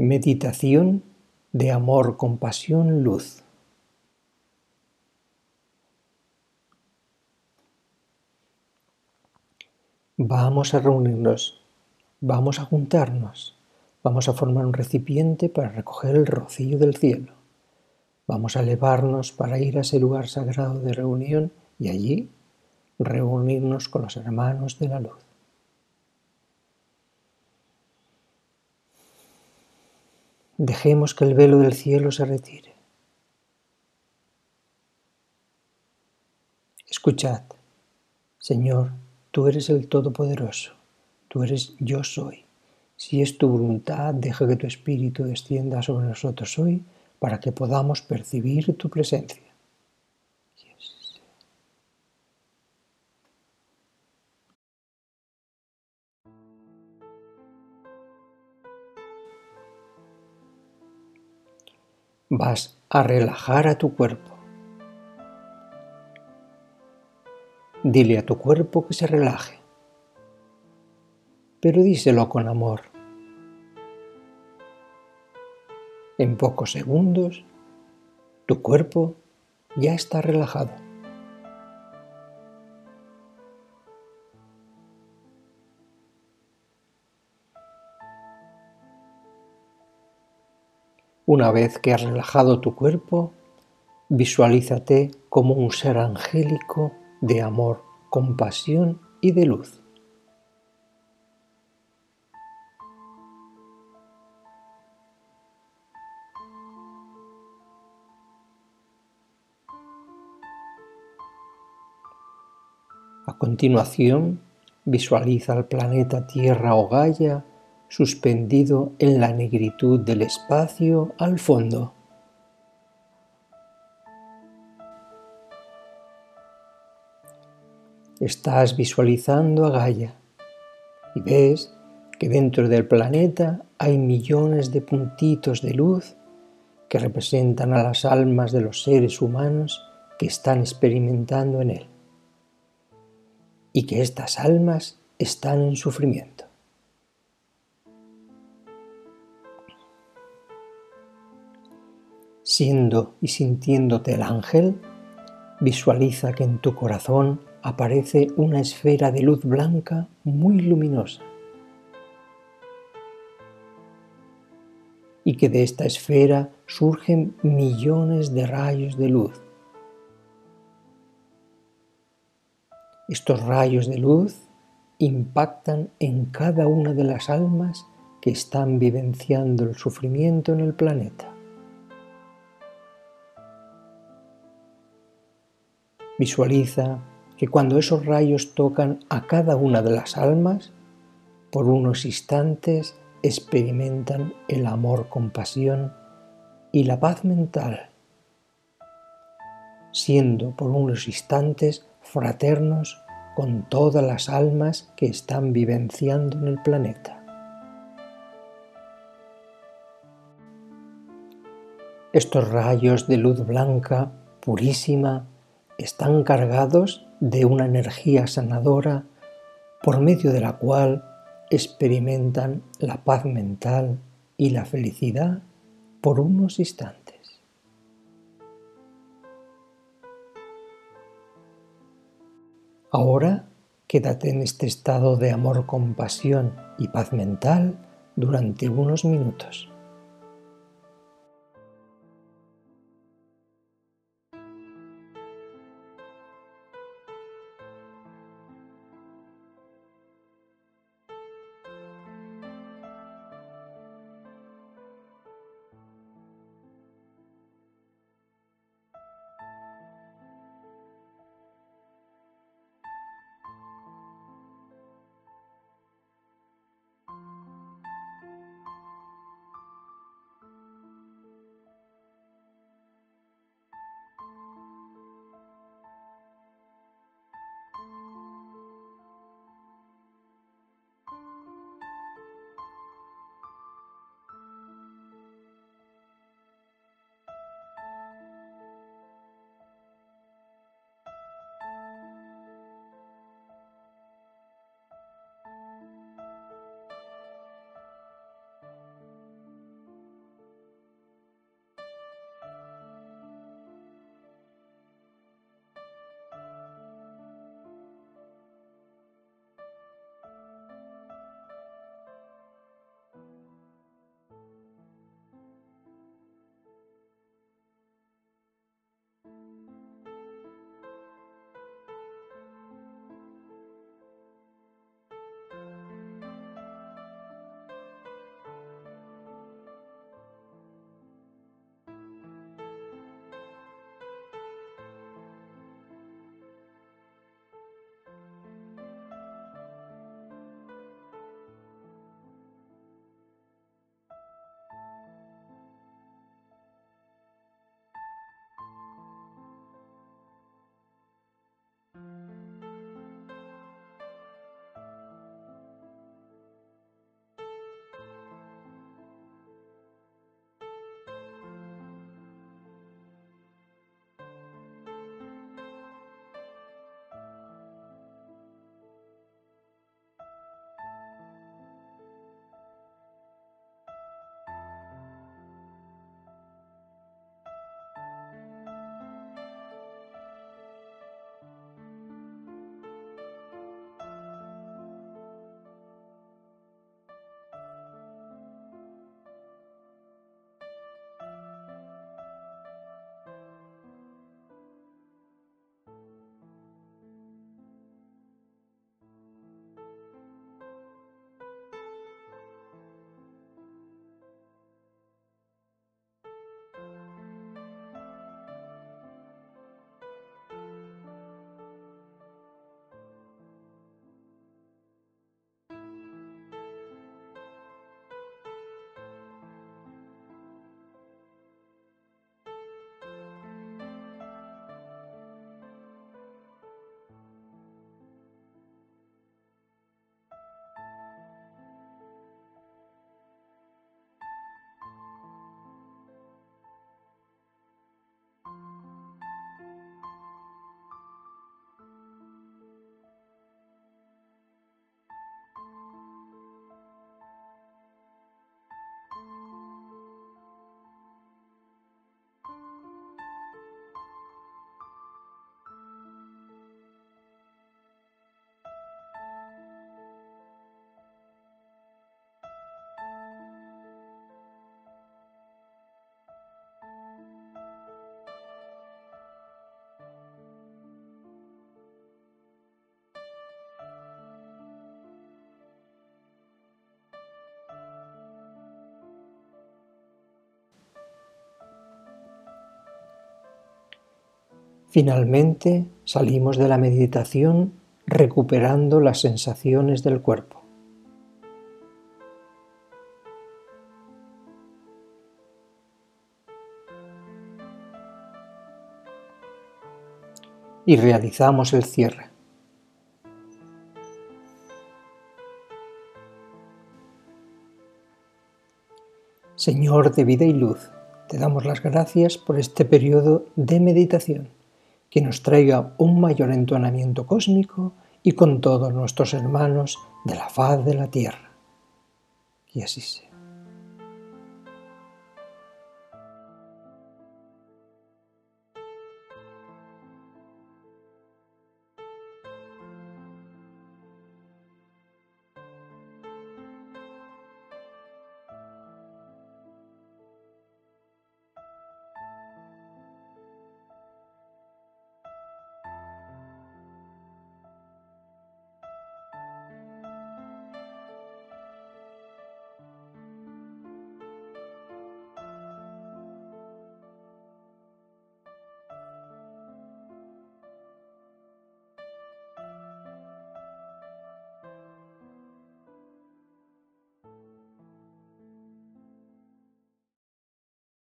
Meditación de amor, compasión, luz. Vamos a reunirnos, vamos a juntarnos, vamos a formar un recipiente para recoger el rocío del cielo. Vamos a elevarnos para ir a ese lugar sagrado de reunión y allí reunirnos con los hermanos de la luz. Dejemos que el velo del cielo se retire. Escuchad, Señor, tú eres el Todopoderoso, tú eres yo soy. Si es tu voluntad, deja que tu Espíritu descienda sobre nosotros hoy para que podamos percibir tu presencia. Vas a relajar a tu cuerpo. Dile a tu cuerpo que se relaje, pero díselo con amor. En pocos segundos, tu cuerpo ya está relajado. Una vez que has relajado tu cuerpo, visualízate como un ser angélico de amor, compasión y de luz. A continuación, visualiza el planeta Tierra o Gaia suspendido en la negritud del espacio al fondo. Estás visualizando a Gaia y ves que dentro del planeta hay millones de puntitos de luz que representan a las almas de los seres humanos que están experimentando en él y que estas almas están en sufrimiento. Siendo y sintiéndote el ángel, visualiza que en tu corazón aparece una esfera de luz blanca muy luminosa y que de esta esfera surgen millones de rayos de luz. Estos rayos de luz impactan en cada una de las almas que están vivenciando el sufrimiento en el planeta. Visualiza que cuando esos rayos tocan a cada una de las almas, por unos instantes experimentan el amor, compasión y la paz mental, siendo por unos instantes fraternos con todas las almas que están vivenciando en el planeta. Estos rayos de luz blanca, purísima, están cargados de una energía sanadora por medio de la cual experimentan la paz mental y la felicidad por unos instantes. Ahora quédate en este estado de amor, compasión y paz mental durante unos minutos. Finalmente salimos de la meditación recuperando las sensaciones del cuerpo. Y realizamos el cierre. Señor de vida y luz, te damos las gracias por este periodo de meditación que nos traiga un mayor entonamiento cósmico y con todos nuestros hermanos de la faz de la tierra. Y así sea.